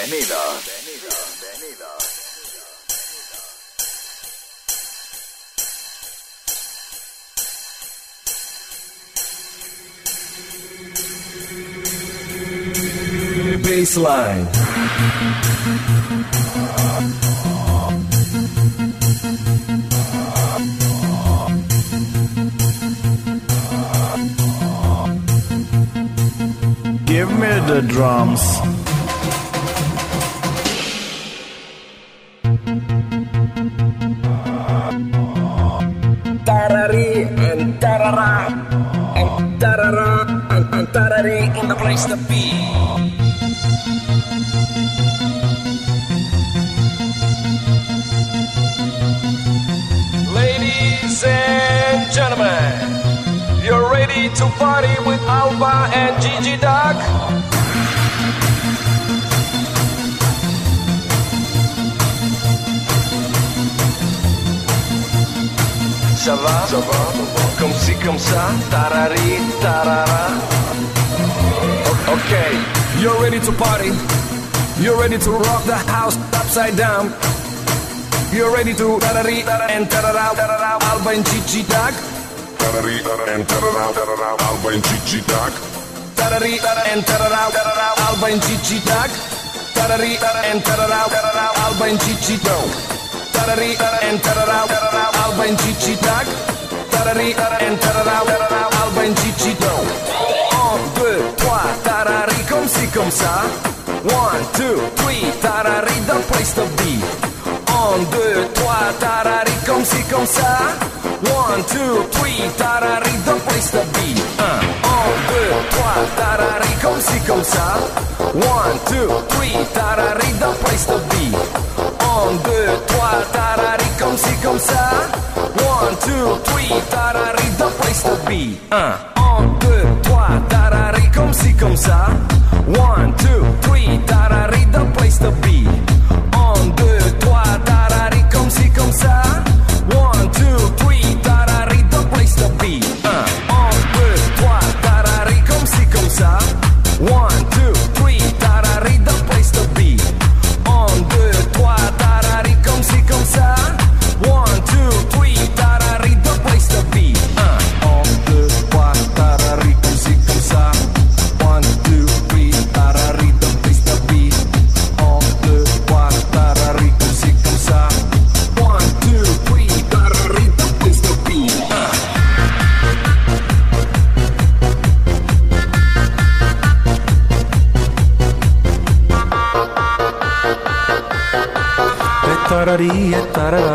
Bienvenidos. Baseline. Give me the drums. And tarara and tarara and, and tarari in the place to be. Ladies and gentlemen, you're ready to party with Alba and Gigi Dog? Ça va? Ça va? Comme si, comme ça, tarari, tarara. Okay, you're ready to party. You're ready to rock the house upside down. You're ready to tarari and tarara, tarara, Alba and Gigi Dog. Tarari, and tarara, tarara, Alba and Gigi Dog. Tarari and tarara, tarara, Alba and Gigi Dog. Tarari and tarara, tarara, Alba and Gigi Dog. tarari and tarara Albain cici tac tarari and tarara Albain tarari comme ci comme ça. 1, 2, 3 tarari the place to be. 1, 2, 3 tarari comme ci comme ça. 1, 2, 3 tarari the place to be. 1, 2, 3 tarari comme ci comme ça. 1, 2, 3 tarari the place to be. 1, 2, 3, tarari, comme ci, comme ça. 1, 2, 3, tarari, the place to be. 1, 2, 3, tarari, comme ci, comme ça. 1, 2, 3, tarari, the place to be. 1, 2, 3, tarari, comme ci, comme ça. 1, 2, 3, tarari, place tarari, comme comme ça. 1, 2, 3, தரறிய தரா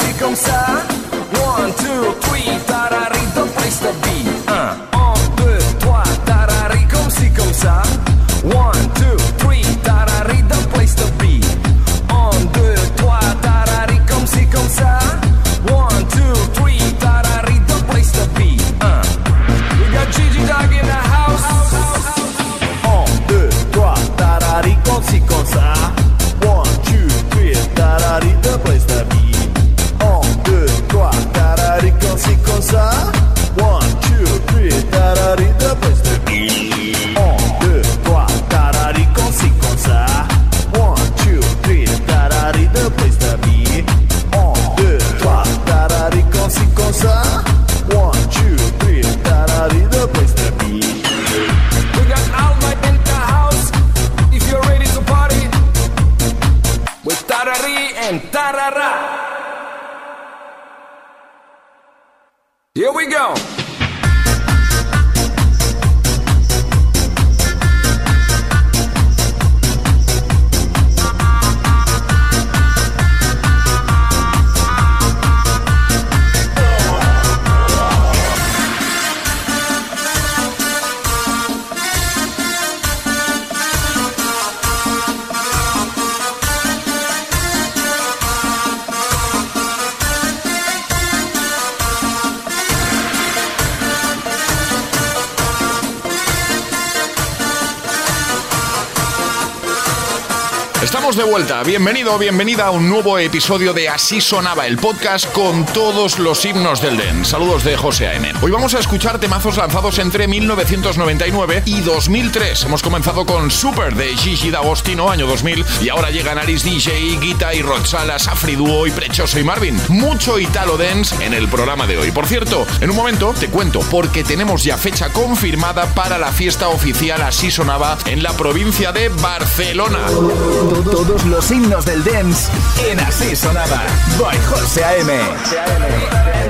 se cansar. da Hola, bienvenido, bienvenida a un nuevo episodio de Así Sonaba, el podcast con todos los himnos del DEN. Saludos de José A.M. Hoy vamos a escuchar temazos lanzados entre 1999 y 2003. Hemos comenzado con Super de Gigi D'Agostino, año 2000, y ahora llegan Aris DJ, Guita y Roxala, Safri Duo y Prechoso y Marvin. Mucho Italo Dance en el programa de hoy. Por cierto, en un momento te cuento, porque tenemos ya fecha confirmada para la fiesta oficial Así Sonaba en la provincia de Barcelona. Todos los himnos del dance en Así Sonaba. Boy José AM.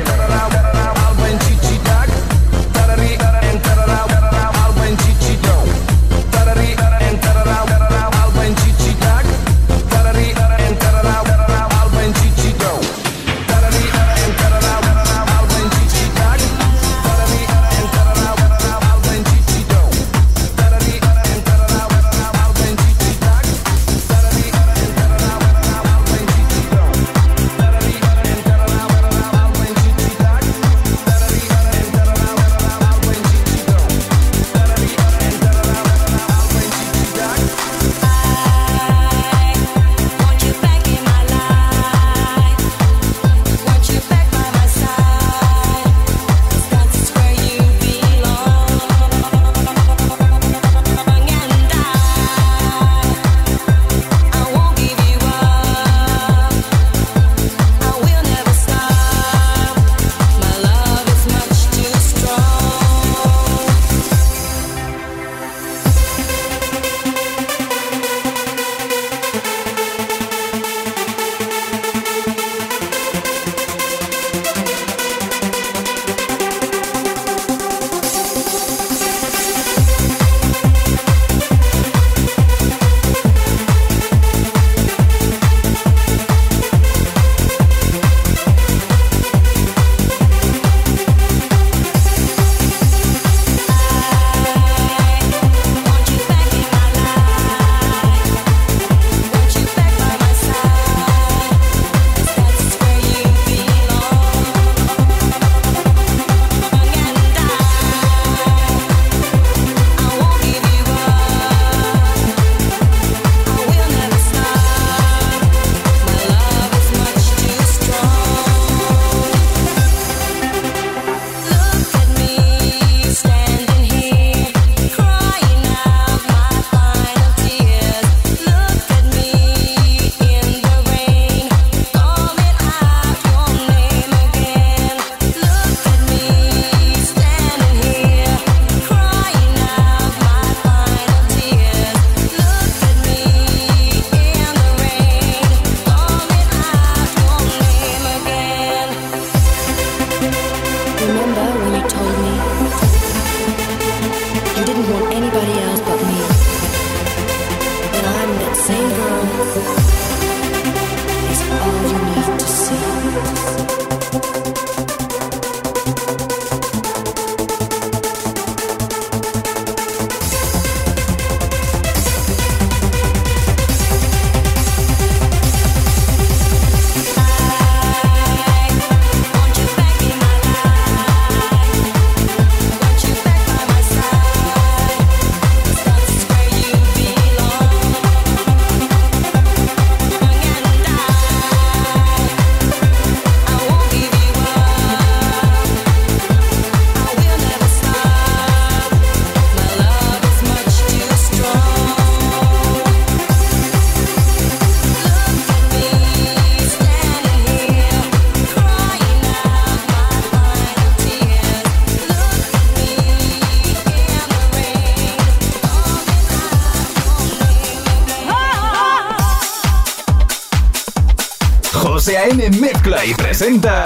A.M. mezcla y presenta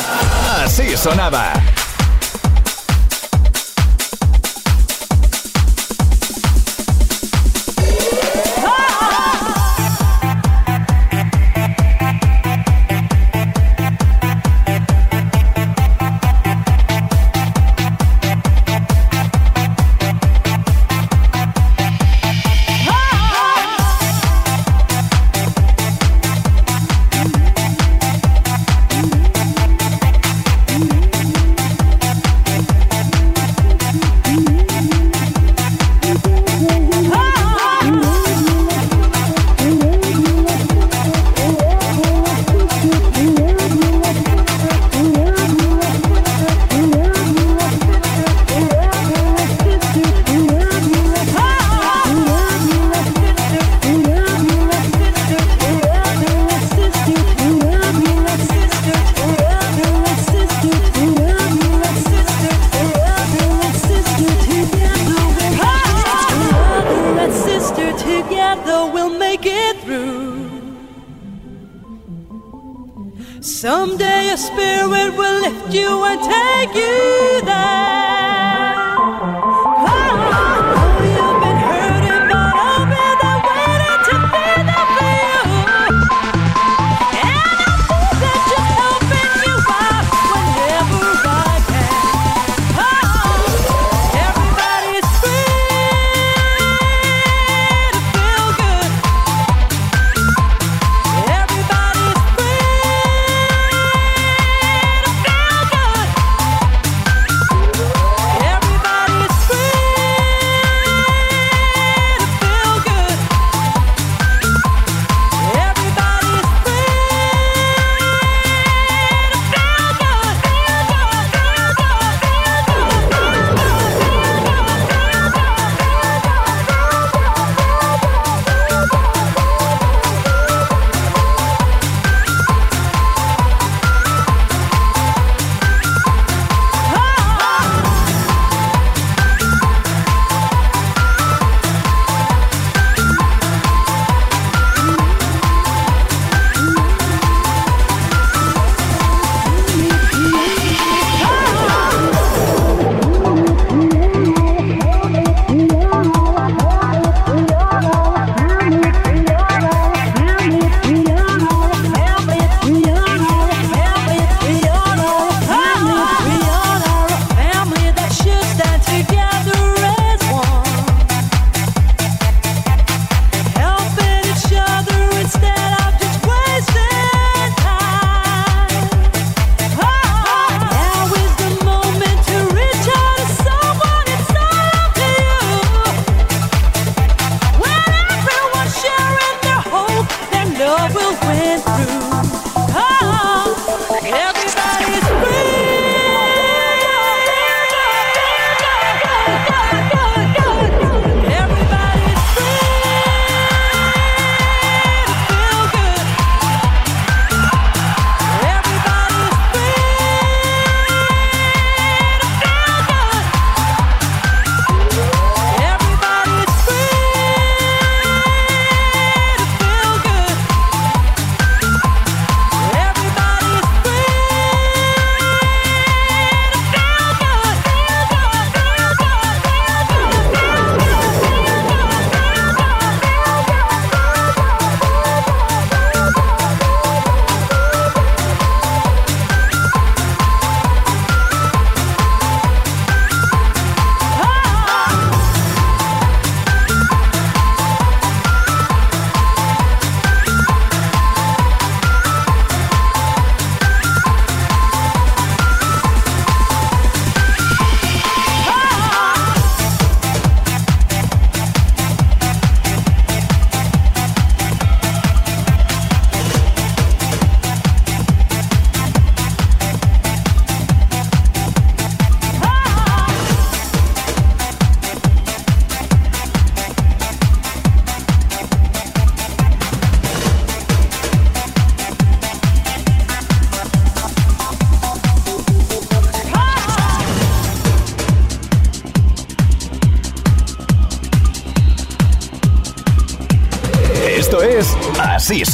Así sonaba.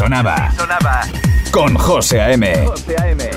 Así sonaba. Con José A.M. Thank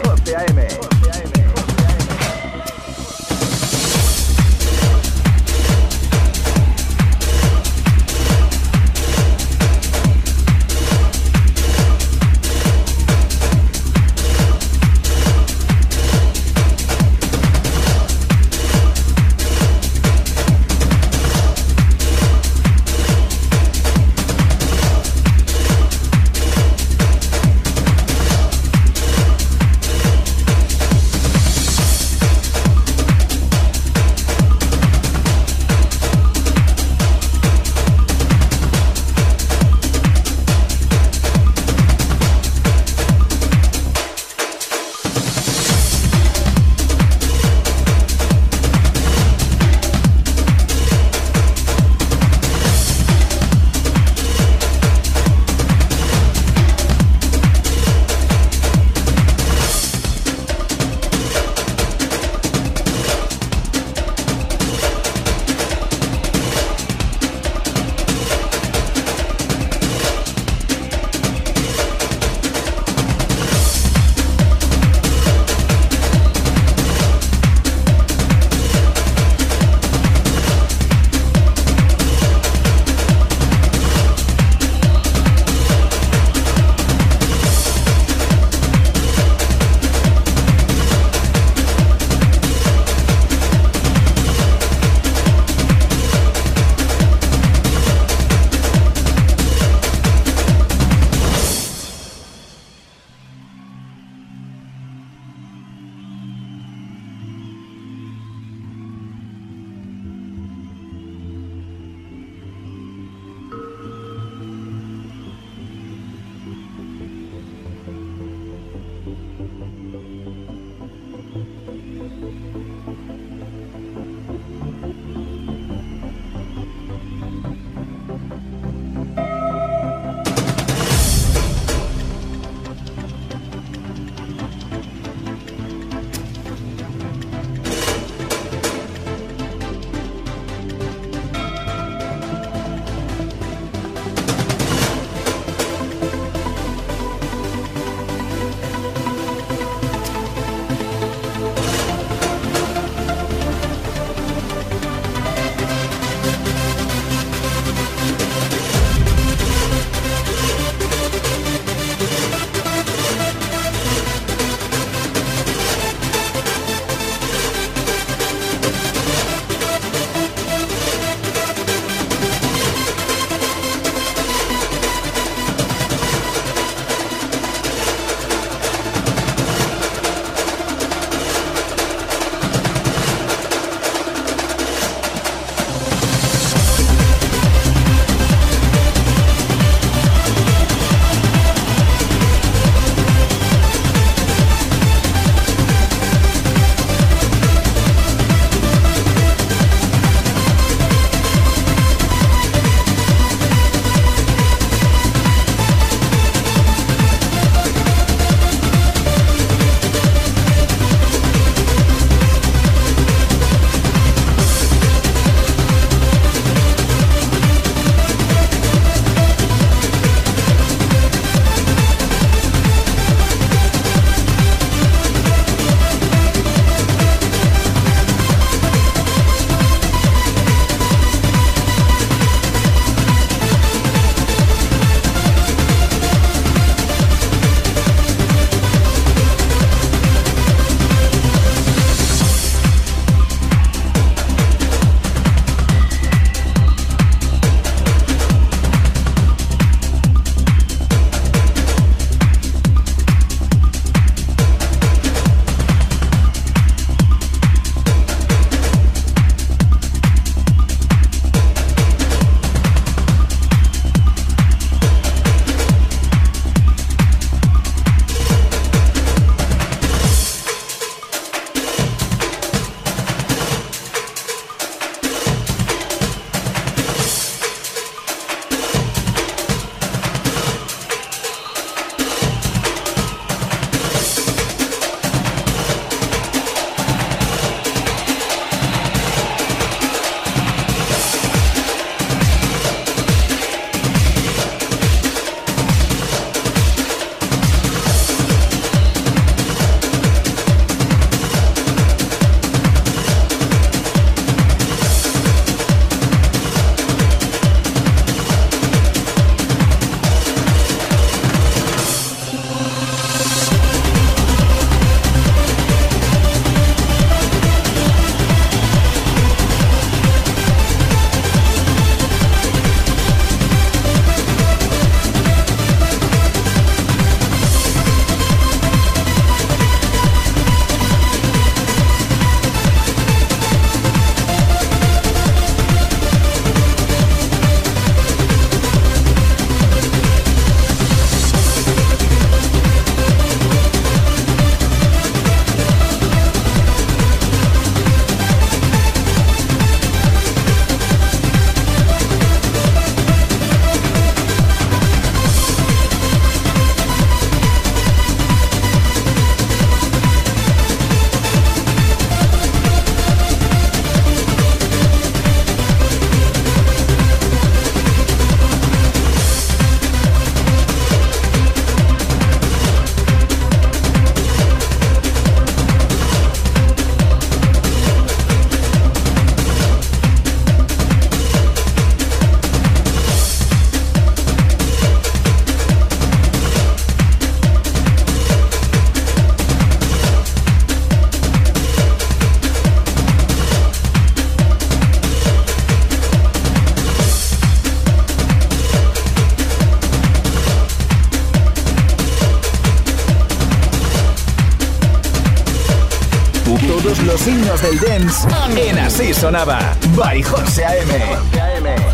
Dance en Así Sonaba, by José A.M.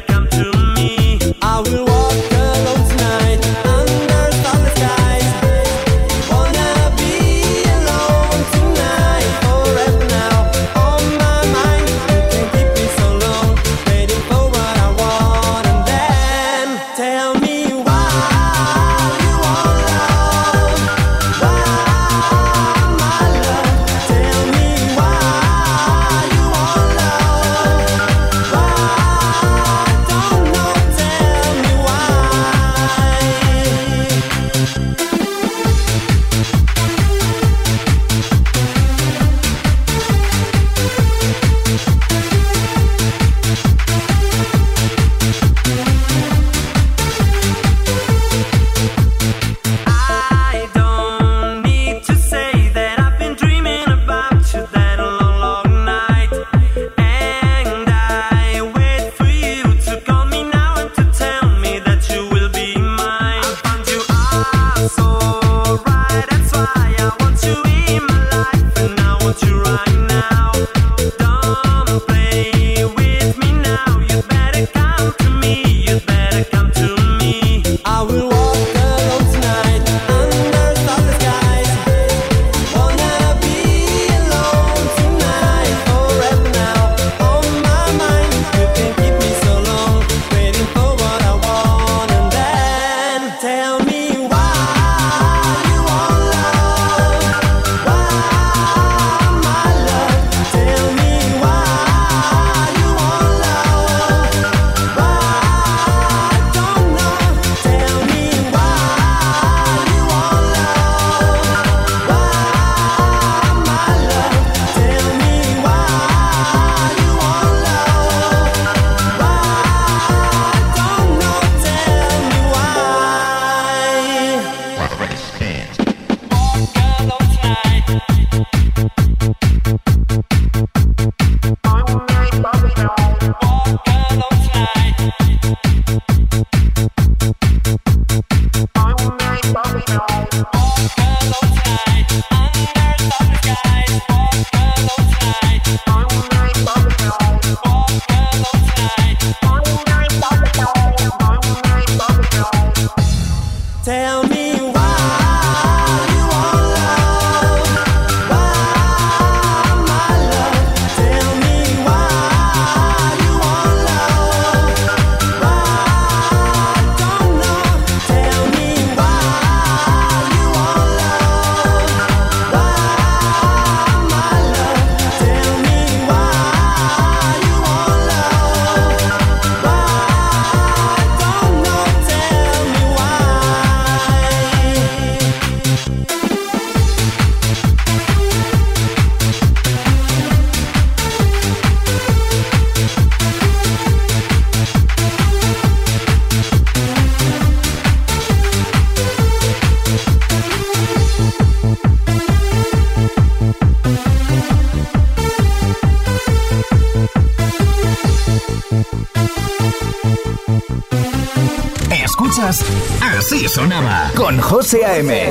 come to 12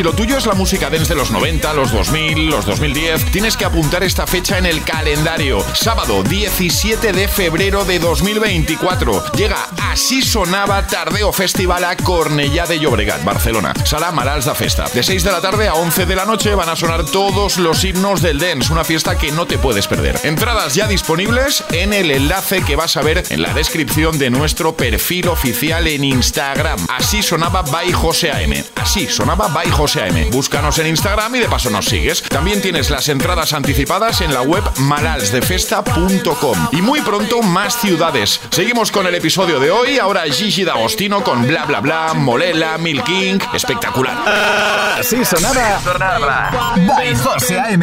si lo tuyo es la música dance de los 90, los 2000, los 2010, tienes que apuntar esta fecha en el calendario. Sábado 17 de febrero de 2024. Llega Así Sonaba Tardeo Festival a Cornellá de Llobregat, Barcelona. Sala Marals da Festa. De 6 de la tarde a 11 de la noche van a sonar todos los himnos del dance, una fiesta que no te puedes perder. Entradas ya disponibles en el enlace que vas a ver en la descripción de nuestro perfil oficial en Instagram. Así sonaba by José AM. Así sonaba by José Búscanos en Instagram y de paso nos sigues. También tienes las entradas anticipadas en la web malalsdefesta.com. Y muy pronto más ciudades. Seguimos con el episodio de hoy. Ahora Gigi D'Agostino con Bla Bla Bla, Molela, Milking. Espectacular. Así sonaba. José AM.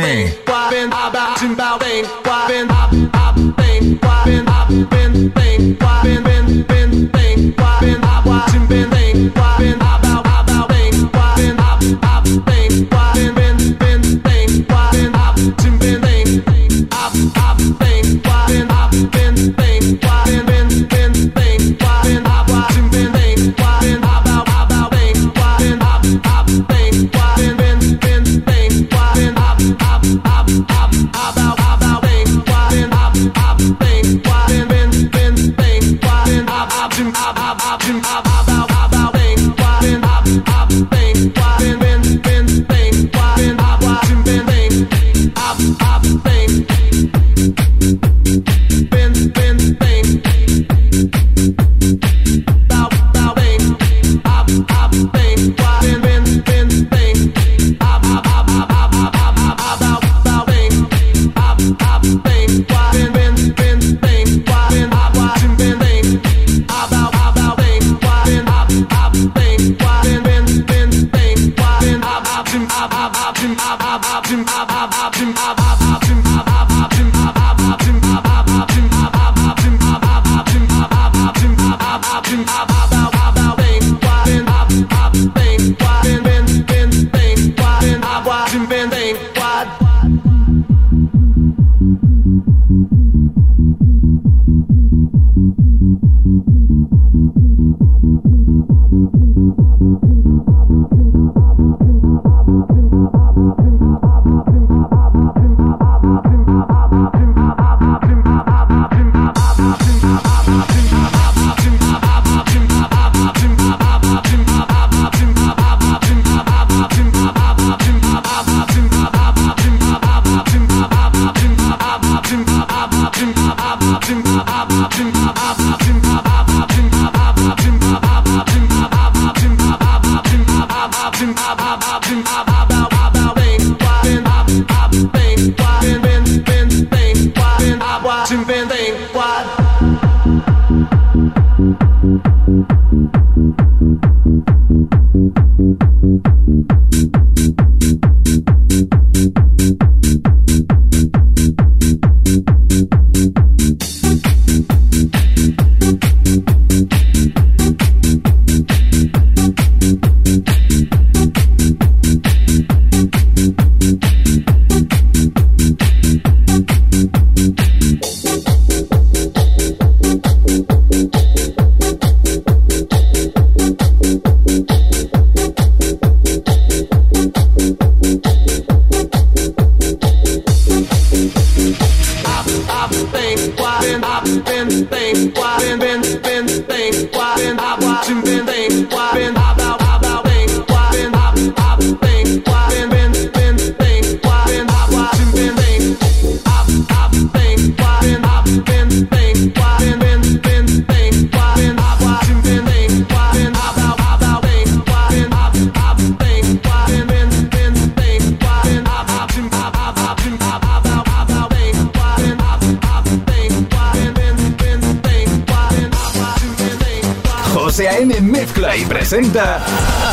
presenta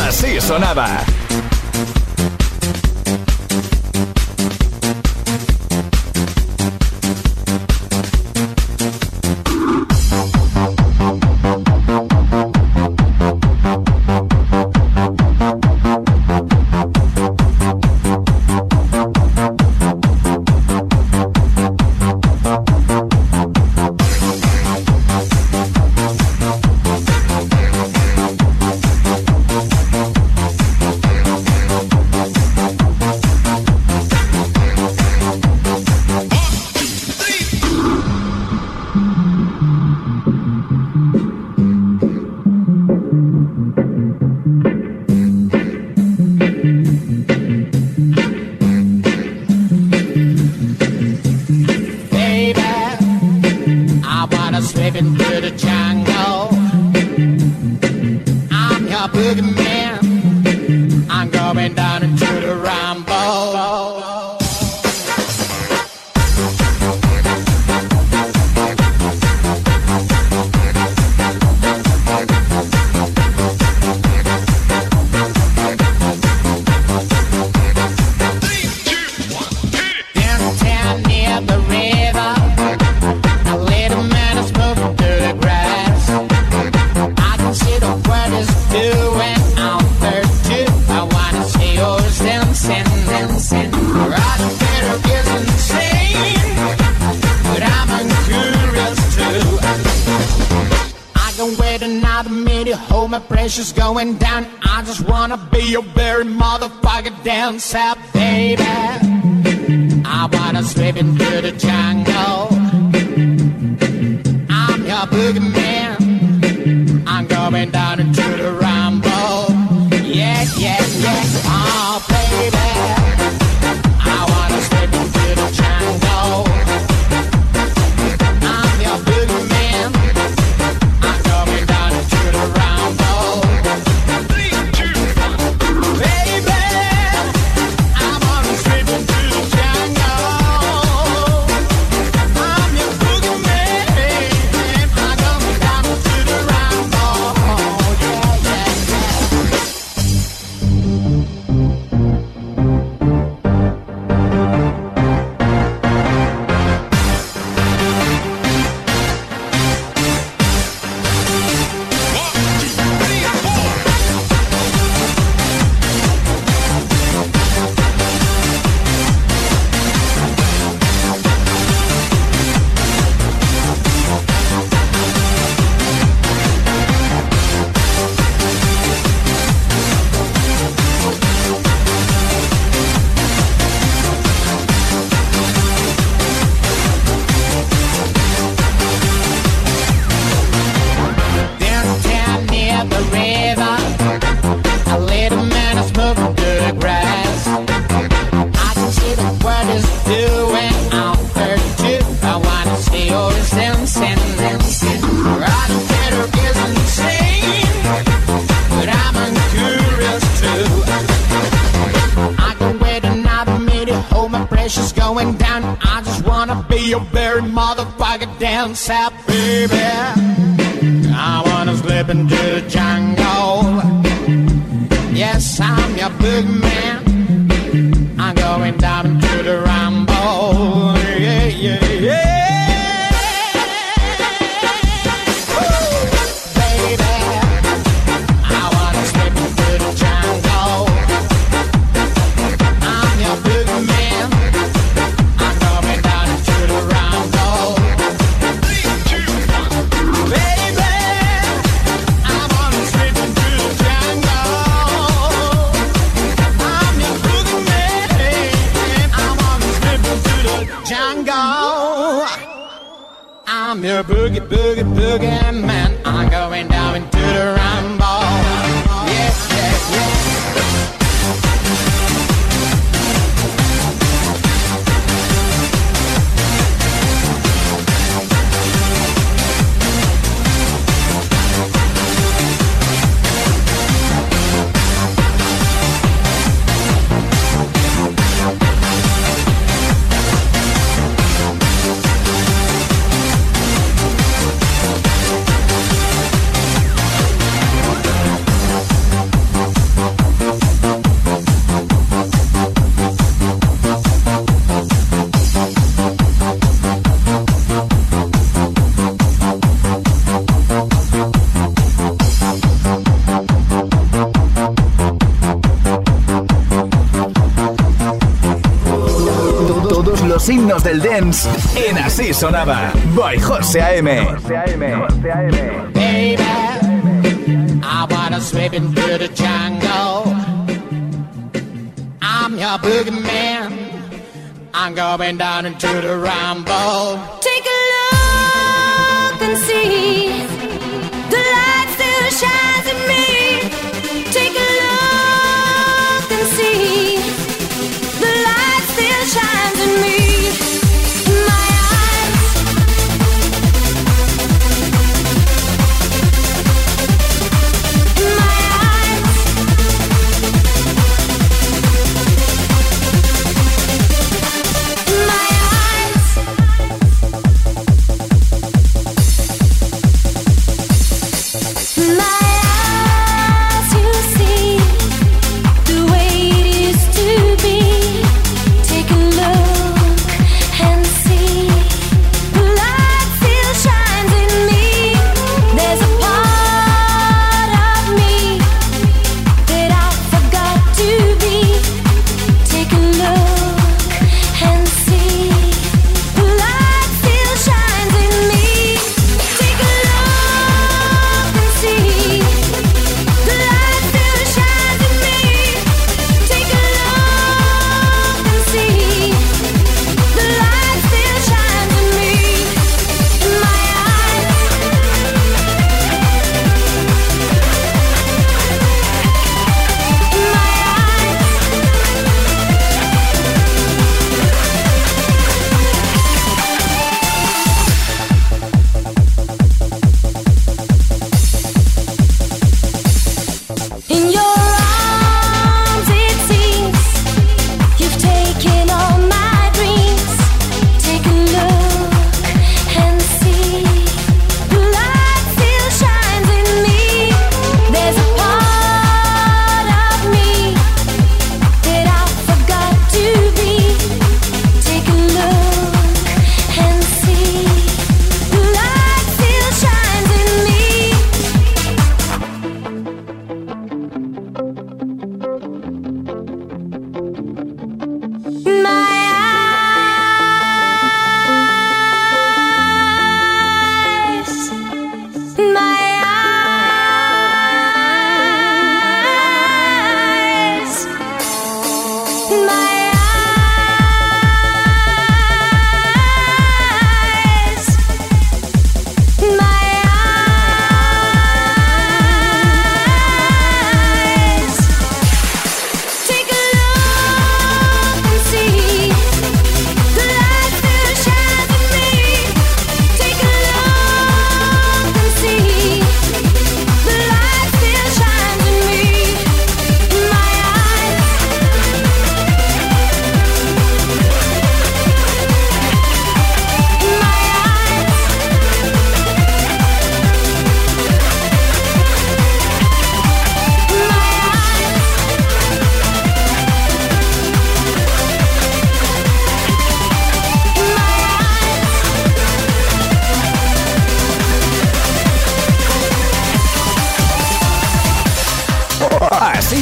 Así Sonaba. pressure's going down. I just wanna be your very motherfucker dancer, baby. I wanna slip into the jungle. I'm your boogeyman. I'm going down into the ASAP, baby. I wanna slip into the jungle. Yes, I'm your big man. del dance en Así Sonaba, by José A.M. Baby, I wanna slip into the jungle. I'm your boogeyman. I'm going down into the rumble. Take a look and see.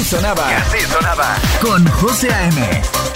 Sonaba. Y así sonaba. Con José A.M.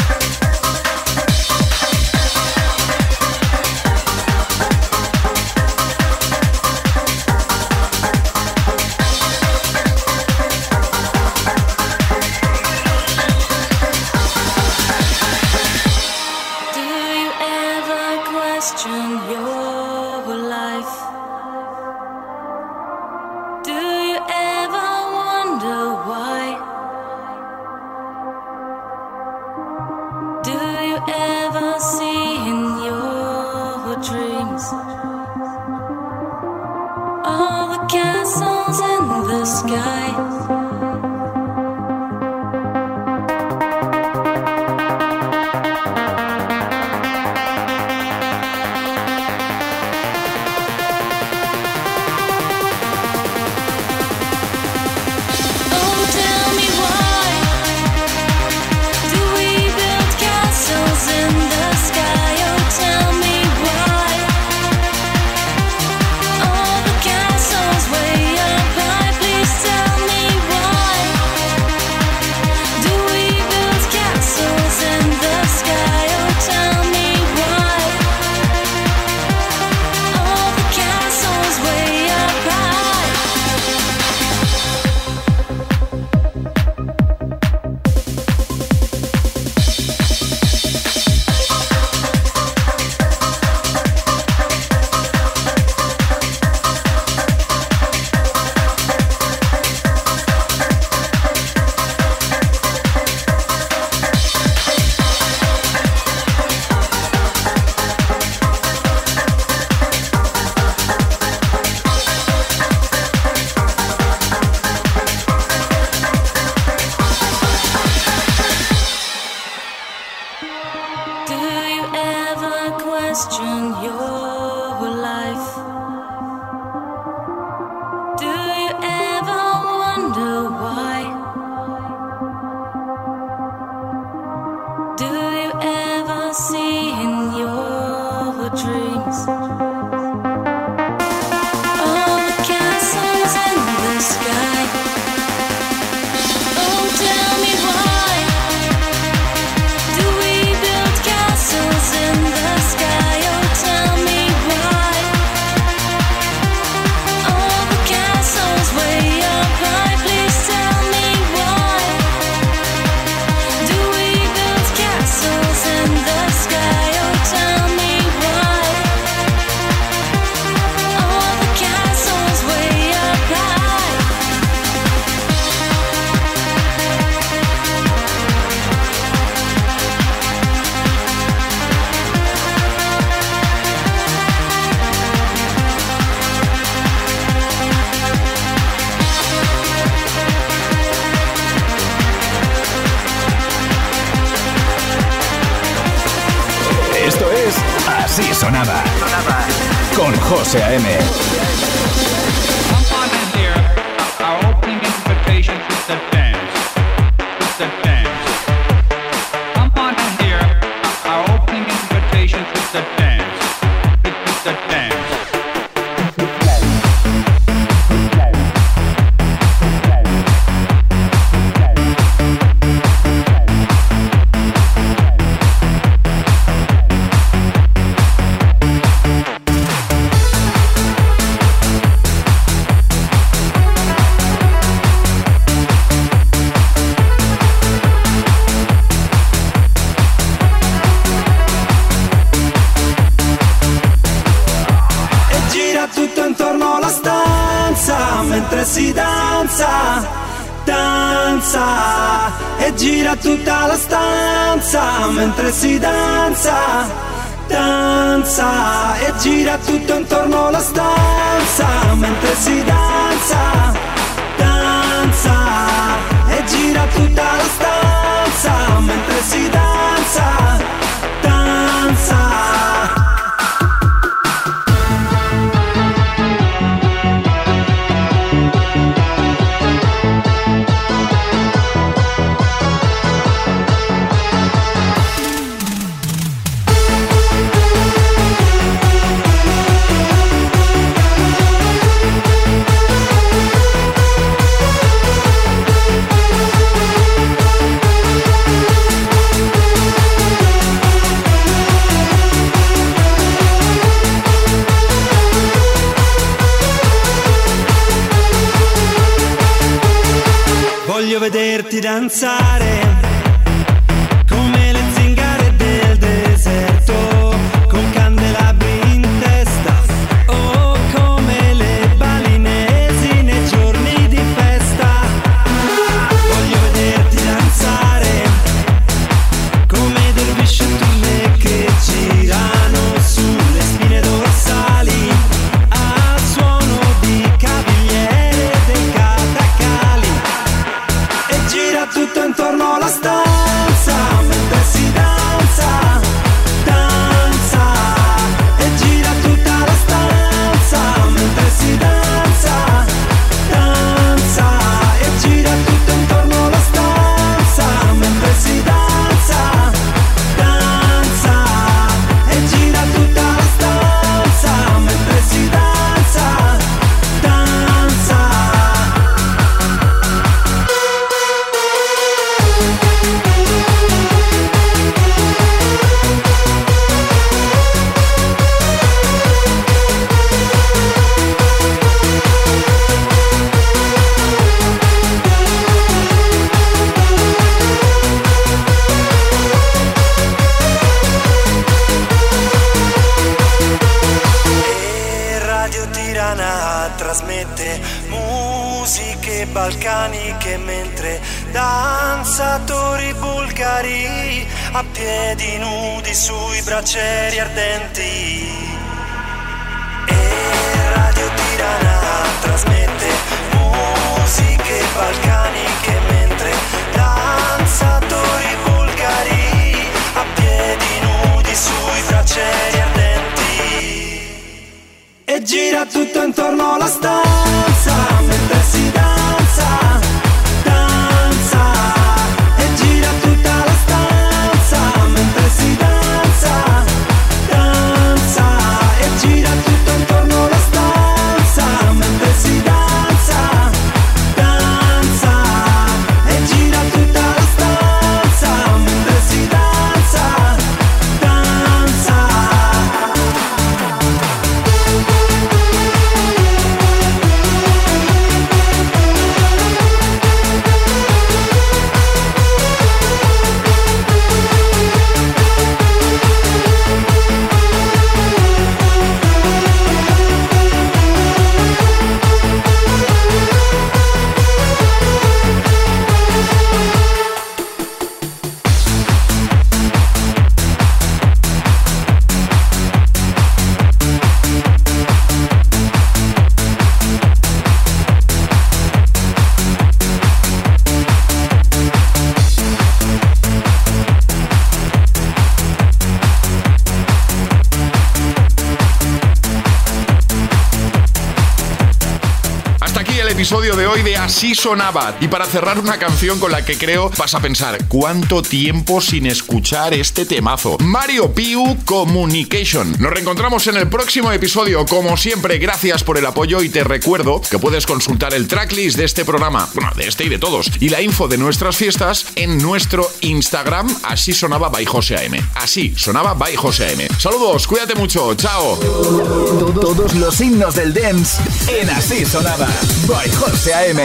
de Así Sonaba. Y para cerrar una canción con la que creo vas a pensar, ¿cuánto tiempo sin escuchar este temazo? Mario Piu Communication. Nos reencontramos en el próximo episodio. Como siempre, gracias por el apoyo y te recuerdo que puedes consultar el tracklist de este programa, bueno, de este y de todos, y la info de nuestras fiestas en nuestro Instagram, Así Sonaba by José AM. Así Sonaba by José AM. Saludos, cuídate mucho, chao. Todos los himnos del dance en Así Sonaba. By José A.M.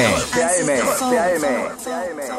Somebody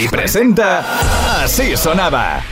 y presenta Así sonaba.